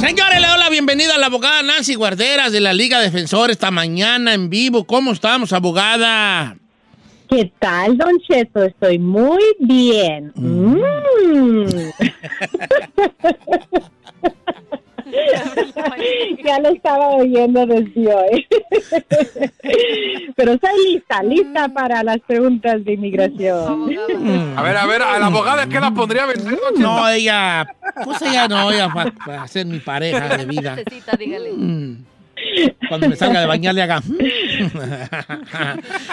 Señores, le doy la bienvenida a la abogada Nancy Guarderas de la Liga Defensor esta mañana en vivo. ¿Cómo estamos, abogada? ¿Qué tal, Don Cheto? Estoy muy bien. Mm. <laughs> ya lo estaba oyendo desde hoy. Pero estoy lista, lista para las preguntas de inmigración. A ver, a ver, a la abogada, ¿qué la pondría a vender, Don Cheto? No, ella, pues ella no, ella va va a ser mi pareja de vida. Necesita, dígale. Mm. Cuando me salga de bañar le haga. <laughs>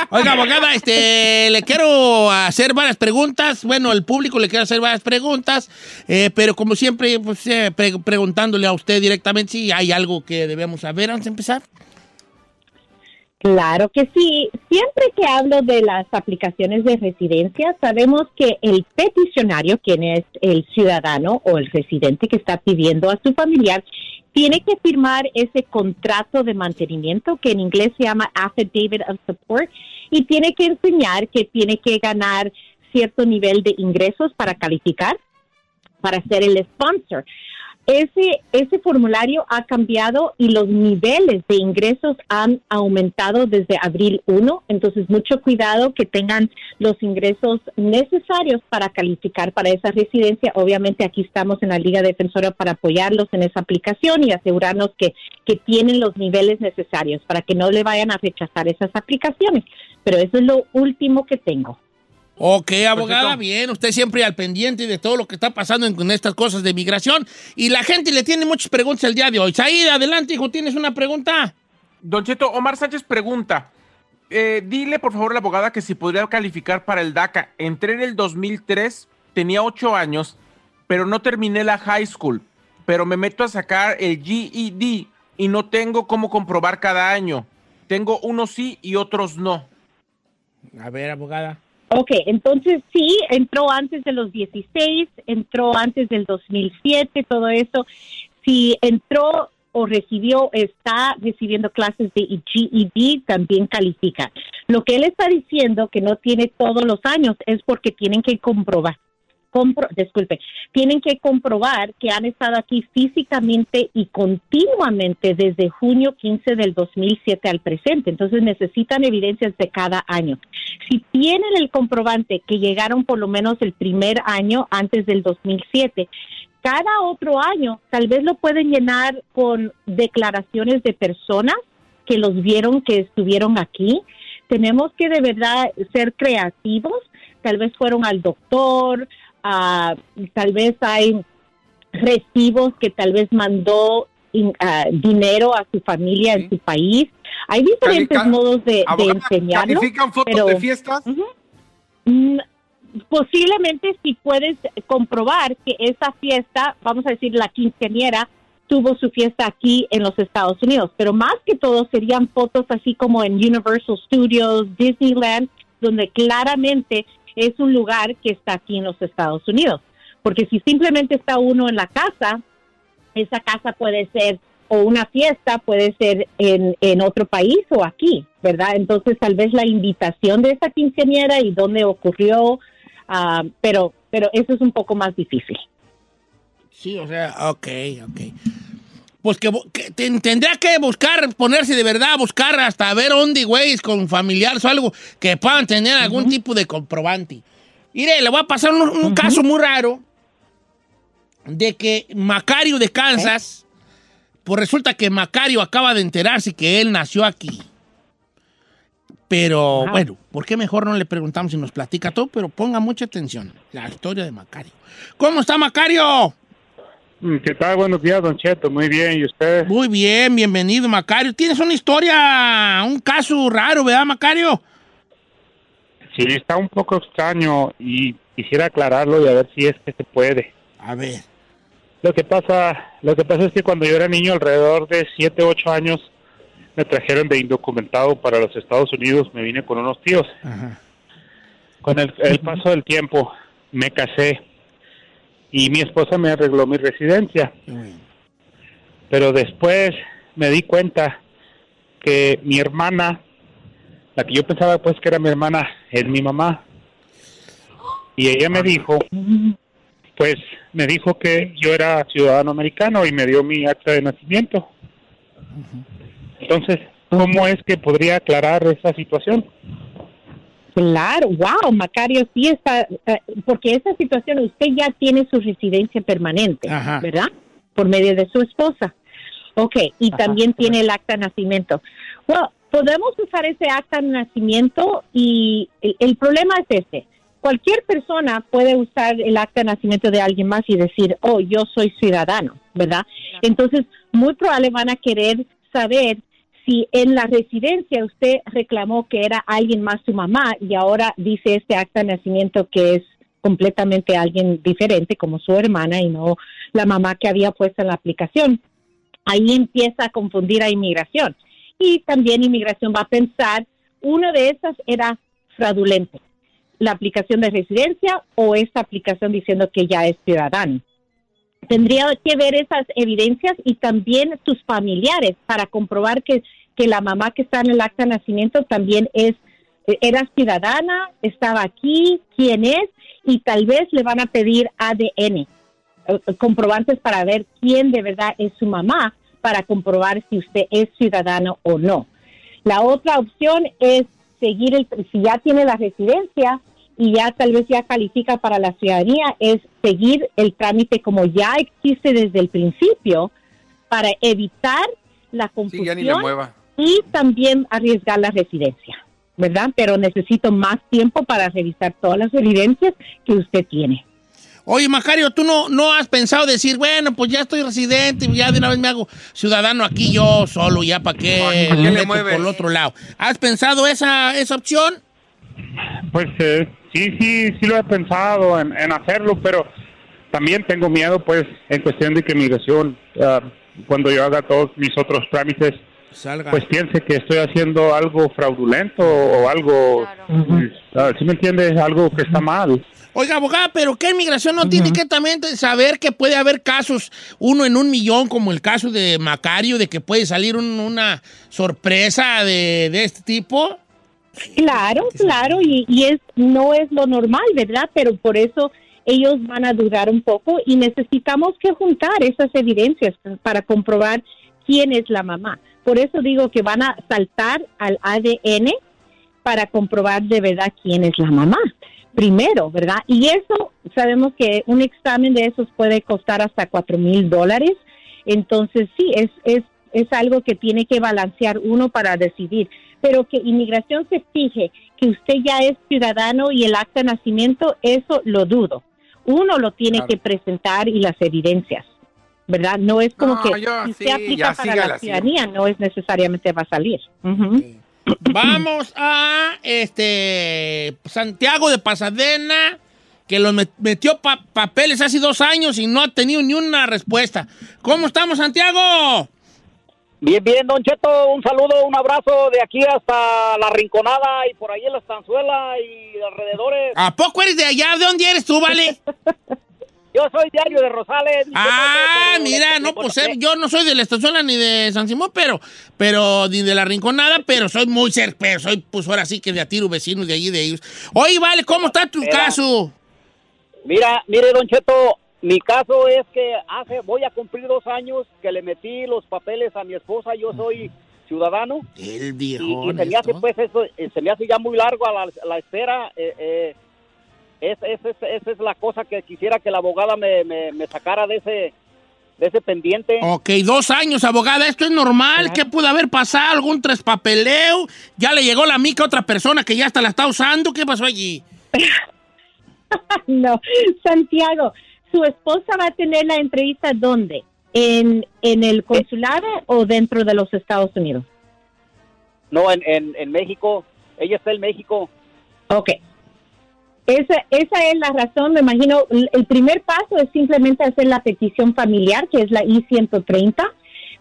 Oiga, abogada, este, le quiero hacer varias preguntas. Bueno, el público le quiero hacer varias preguntas, eh, pero como siempre, pues, eh, pre- preguntándole a usted directamente si hay algo que debemos saber antes de empezar. Claro que sí. Siempre que hablo de las aplicaciones de residencia, sabemos que el peticionario, quien es el ciudadano o el residente que está pidiendo a su familiar, tiene que firmar ese contrato de mantenimiento que en inglés se llama Affidavit of Support y tiene que enseñar que tiene que ganar cierto nivel de ingresos para calificar para ser el sponsor. Ese, ese formulario ha cambiado y los niveles de ingresos han aumentado desde abril 1, entonces mucho cuidado que tengan los ingresos necesarios para calificar para esa residencia. Obviamente aquí estamos en la Liga Defensora para apoyarlos en esa aplicación y asegurarnos que, que tienen los niveles necesarios para que no le vayan a rechazar esas aplicaciones. Pero eso es lo último que tengo. Ok, abogada, bien. Usted siempre al pendiente de todo lo que está pasando en, con estas cosas de migración. Y la gente le tiene muchas preguntas el día de hoy. Said, adelante, hijo, ¿tienes una pregunta? Don Cheto, Omar Sánchez pregunta. eh, dile por favor a la abogada que si podría calificar para el DACA. Entré en el 2003, tenía 8 años, pero no terminé la high school. Pero me meto a sacar el GED y no tengo cómo comprobar cada año. Tengo unos sí y otros no. A ver, abogada. Ok, entonces sí, entró antes de los 16, entró antes del 2007, todo eso. Si entró o recibió, está recibiendo clases de GED, también califica. Lo que él está diciendo que no tiene todos los años es porque tienen que comprobar. Compro, disculpe, tienen que comprobar que han estado aquí físicamente y continuamente desde junio 15 del 2007 al presente. Entonces necesitan evidencias de cada año. Si tienen el comprobante que llegaron por lo menos el primer año antes del 2007, cada otro año tal vez lo pueden llenar con declaraciones de personas que los vieron que estuvieron aquí. Tenemos que de verdad ser creativos. Tal vez fueron al doctor, ah, tal vez hay recibos que tal vez mandó in- ah, dinero a su familia en su país. Hay diferentes Calica- modos de, de enseñarlo. ¿Califican fotos pero- de fiestas? Mm, posiblemente si puedes comprobar que esa fiesta, vamos a decir la quinceañera, tuvo su fiesta aquí en los Estados Unidos, pero más que todo serían fotos así como en Universal Studios, Disneyland, donde claramente es un lugar que está aquí en los Estados Unidos. Porque si simplemente está uno en la casa, esa casa puede ser o una fiesta, puede ser en, en otro país o aquí, ¿verdad? Entonces tal vez la invitación de esa quinceañera y dónde ocurrió, ah, pero, pero eso es un poco más difícil. Sí, o sea, ok, ok. Pues que, que ten- tendría que buscar, ponerse de verdad a buscar hasta ver dónde, güey, con familiares o algo que puedan tener algún tipo de comprobante. Mire, le voy a pasar un, un caso muy raro de que Macario de Kansas, pues resulta que Macario acaba de enterarse que él nació aquí. Pero bueno, ¿por qué mejor no le preguntamos si nos platica todo? Pero ponga mucha atención, la historia de Macario. ¿Cómo está Macario? Mm, ¿Qué tal? Buenos días, Don Cheto. Muy bien. ¿Y usted? Muy bien, bienvenido, Macario. Tienes una historia, un caso raro, ¿verdad, Macario? Sí, está un poco extraño y quisiera aclararlo y a ver si es que se puede. A ver. Lo que pasa, lo que pasa es que cuando yo era niño, alrededor de 7, 8 años, me trajeron de indocumentado para los Estados Unidos. Me vine con unos tíos. Con el, el paso del tiempo, me casé y mi esposa me arregló mi residencia. Pero después me di cuenta que mi hermana, la que yo pensaba pues que era mi hermana, es mi mamá. Y ella me dijo, pues me dijo que yo era ciudadano americano y me dio mi acta de nacimiento. Entonces, ¿cómo es que podría aclarar esa situación? Claro, wow, Macario, sí está, eh, porque esa situación usted ya tiene su residencia permanente, Ajá. ¿verdad? Por medio de su esposa. Ok, y también tiene el acta de nacimiento. Bueno, podemos usar ese acta de nacimiento y el, el problema es este. Cualquier persona puede usar el acta de nacimiento de alguien más y decir, oh, yo soy ciudadano, ¿verdad? Entonces, muy probable van a querer saber si en la residencia usted reclamó que era alguien más su mamá y ahora dice este acta de nacimiento que es completamente alguien diferente como su hermana y no la mamá que había puesto en la aplicación. Ahí empieza a confundir a inmigración. Y también inmigración va a pensar, una de esas era fraudulente, la aplicación de residencia o esta aplicación diciendo que ya es ciudadano. Tendría que ver esas evidencias y también tus familiares para comprobar que, que la mamá que está en el acta de nacimiento también es era ciudadana, estaba aquí, quién es y tal vez le van a pedir ADN, eh, comprobantes para ver quién de verdad es su mamá para comprobar si usted es ciudadano o no. La otra opción es seguir el si ya tiene la residencia y ya tal vez ya califica para la ciudadanía es seguir el trámite como ya existe desde el principio para evitar la Sí, ya ni le confusión mueva. y también arriesgar la residencia, ¿verdad? Pero necesito más tiempo para revisar todas las evidencias que usted tiene. Oye, Macario, ¿tú no, no has pensado decir, bueno, pues ya estoy residente, ya de una vez me hago ciudadano aquí yo solo, ya para qué, ¿Para qué me meto por el otro lado? ¿Has pensado esa, esa opción? Pues eh, sí, sí, sí lo he pensado en, en hacerlo, pero también tengo miedo, pues, en cuestión de que migración, ah, cuando yo haga todos mis otros trámites, Salga. pues piense que estoy haciendo algo fraudulento o algo, ah, ¿sí me entiendes? Algo que está mal. Oiga, abogada, pero ¿qué inmigración no tiene que también saber que puede haber casos, uno en un millón, como el caso de Macario, de que puede salir un- una sorpresa de, de este tipo? Claro, claro, y, y es no es lo normal, ¿verdad? Pero por eso ellos van a dudar un poco y necesitamos que juntar esas evidencias para comprobar quién es la mamá. Por eso digo que van a saltar al ADN para comprobar de verdad quién es la mamá. Primero, ¿verdad? Y eso sabemos que un examen de esos puede costar hasta cuatro mil dólares. Entonces, sí, es, es, es algo que tiene que balancear uno para decidir. Pero que inmigración se fije que usted ya es ciudadano y el acta de nacimiento, eso lo dudo. Uno lo tiene Claro. que presentar y las evidencias, ¿verdad? No es como No, que yo si usted sí, aplica para la ciudadanía, no es necesariamente va a salir. Vamos a este Santiago de Pasadena, que lo met- metió pa- papeles hace dos años y no ha tenido ni una respuesta. ¿Cómo estamos, Santiago? Bien, bien, Don Cheto, un saludo, un abrazo de aquí hasta la Rinconada y por ahí en la estanzuela y alrededores. ¿A poco eres de allá? ¿De dónde eres tú, vale? <laughs> Yo soy diario de Rosales. Ah, mira, no, pues eh, yo no soy de la estación ni de San Simón, pero, pero ni de la Rinconada, pero soy muy cerca, pero soy pues ahora sí que de Atiru, vecino de allí de ellos. Oye, vale, ¿cómo está tu Mira. caso? Mira, mire, Don Cheto, mi caso es que hace, voy a cumplir dos años que le metí los papeles a mi esposa, yo soy ciudadano. El viejo. y se me hace, pues, eso, eh, se me hace ya muy largo a la, a la espera. eh, eh, es- es- es- esa es la cosa que quisiera que la abogada me, me, me sacara de ese, de ese pendiente. Ok, dos años, abogada, ¿esto es normal? ¿Qué pudo haber pasado? ¿Algún trespapeleo? ¿Ya le llegó la mica a otra persona que ya hasta la está usando? ¿Qué pasó allí? <laughs> no, Santiago, su esposa va a tener la entrevista ¿dónde? ¿En, en el consulado o dentro de los Estados Unidos? No, en, en, en México. Ella está en México. Ok. Esa, esa es la razón, me imagino. El el primer paso es simplemente hacer la petición familiar, que es la I-130.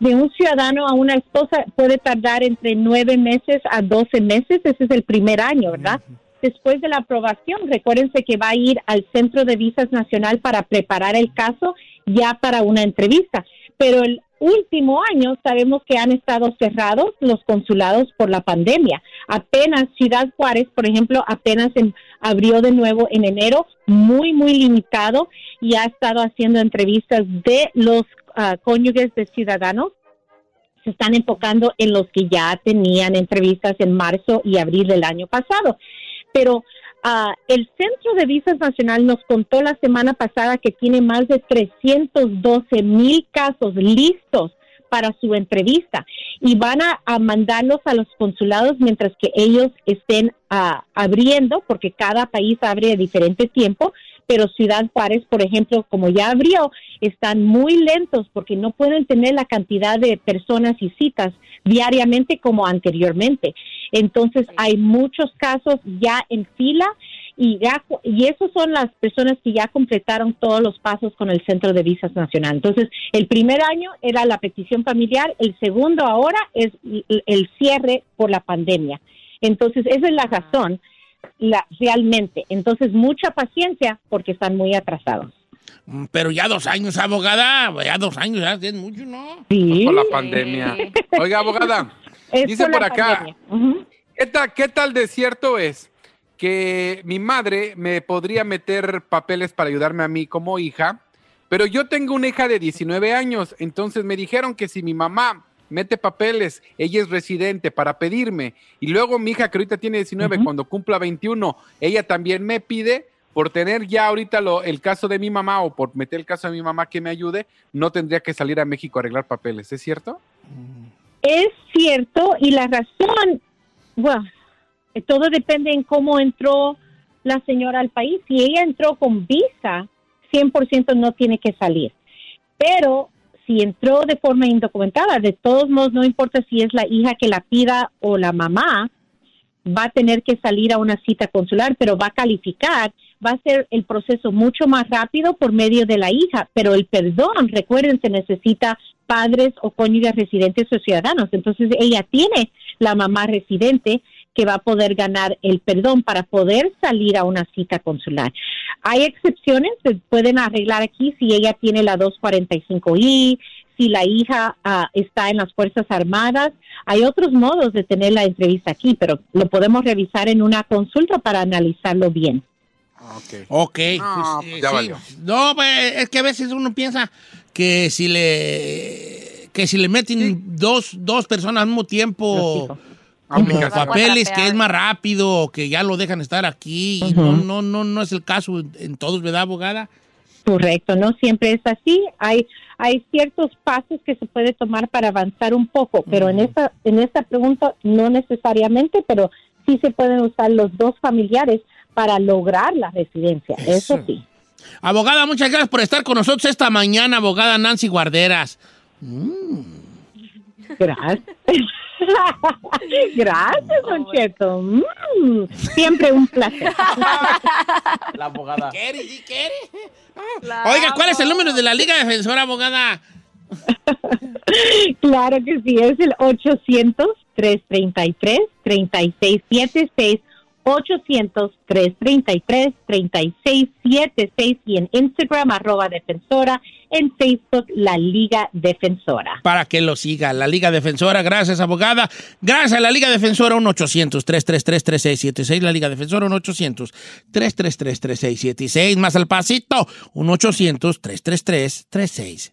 De un ciudadano a una esposa puede tardar entre nueve meses a doce meses. Ese es el primer año, ¿verdad? Después de la aprobación, recuérdense que va a ir al Centro de Visas Nacional para preparar el caso ya para una entrevista. Pero el último año sabemos que han estado cerrados los consulados por la pandemia. Apenas Ciudad Juárez, por ejemplo, apenas en- abrió de nuevo en enero, muy, muy limitado, y ha estado haciendo entrevistas de los ah, cónyuges de ciudadanos. Se están enfocando en los que ya tenían entrevistas en marzo y abril del año pasado. Pero ah, el Centro de Visas Nacional nos contó la semana pasada que tiene más de 312 mil casos listos para su entrevista y van a, a mandarlos a los consulados mientras que ellos estén ah, abriendo, porque cada país abre a diferente tiempo, pero Ciudad Juárez, por ejemplo, como ya abrió, están muy lentos porque no pueden tener la cantidad de personas y citas diariamente como anteriormente. Entonces hay muchos casos ya en fila y ya y esos son las personas que ya completaron todos los pasos con el Centro de Visas Nacional. Entonces, el primer año era la petición familiar, el segundo ahora es el, cierre por la pandemia. Entonces, esa es la razón la, realmente. Entonces, mucha paciencia porque están muy atrasados. Mm, Pero ya dos años, abogada, ya dos años, ya es mucho, ¿no? Sí. Por la pandemia. Oiga, abogada, Es dice por por acá. ¿qué tal, ¿qué tal de cierto es que mi madre me podría meter papeles para ayudarme a mí como hija? Pero yo tengo una hija de 19 años, entonces me dijeron que si mi mamá mete papeles, ella es residente para pedirme, y luego mi hija que ahorita tiene 19, cuando cumpla 21, ella también me pide, por tener ya ahorita lo- el caso de mi mamá o por meter el caso de mi mamá que me ayude, no tendría que salir a México a arreglar papeles, ¿es cierto? Es cierto, y la razón, bueno, todo depende en cómo entró la señora al país. Si ella entró con visa, 100% no tiene que salir. Pero si entró de forma indocumentada, de todos modos, no importa si es la hija que la pida o la mamá, va a tener que salir a una cita consular, pero va a calificar, va a ser el proceso mucho más rápido por medio de la hija, pero el perdón, recuerden, se necesita padres o cónyuges residentes o ciudadanos. Entonces ella tiene la mamá residente que va a poder ganar el perdón para poder salir a una cita consular. Hay excepciones, se pueden arreglar aquí si ella tiene la 245I, si la hija ah, está en las Fuerzas Armadas. Hay otros modos de tener la entrevista aquí, pero lo podemos revisar en una consulta para analizarlo bien. Ok. No, pues, eh, ya sí. valió. No, pues, es que a veces uno piensa que si le que si le meten dos, dos personas al mismo tiempo como Aplicación. papeles, que es más rápido, que ya lo dejan estar aquí. y no, no, no, no es el caso en, en todos, ¿verdad, abogada? Correcto, no siempre es así. Hay hay ciertos pasos que se puede tomar para avanzar un poco, pero en esta en esta pregunta no necesariamente, pero sí se pueden usar los dos familiares para lograr la residencia. Eso, Eso. sí. Abogada, muchas gracias por estar con nosotros esta mañana, abogada Nancy Guarderas. Gracias. <laughs> Gracias, Don Cheto. Mm, siempre un placer. <laughs> La abogada. ¿Quiere, sí quiere? Oiga, ¿cuál es el número de la Liga Defensora, abogada? <laughs> Claro que sí, es el 800-333-3676. 800-333-3676 y en Instagram arroba defensora, en Facebook la Liga Defensora. Para que lo siga, la Liga Defensora. Gracias, abogada. Gracias a la Liga Defensora, 1-800-333-3676. La Liga Defensora, 1-800-333-3676. Más al pasito, 1-800-333-3676.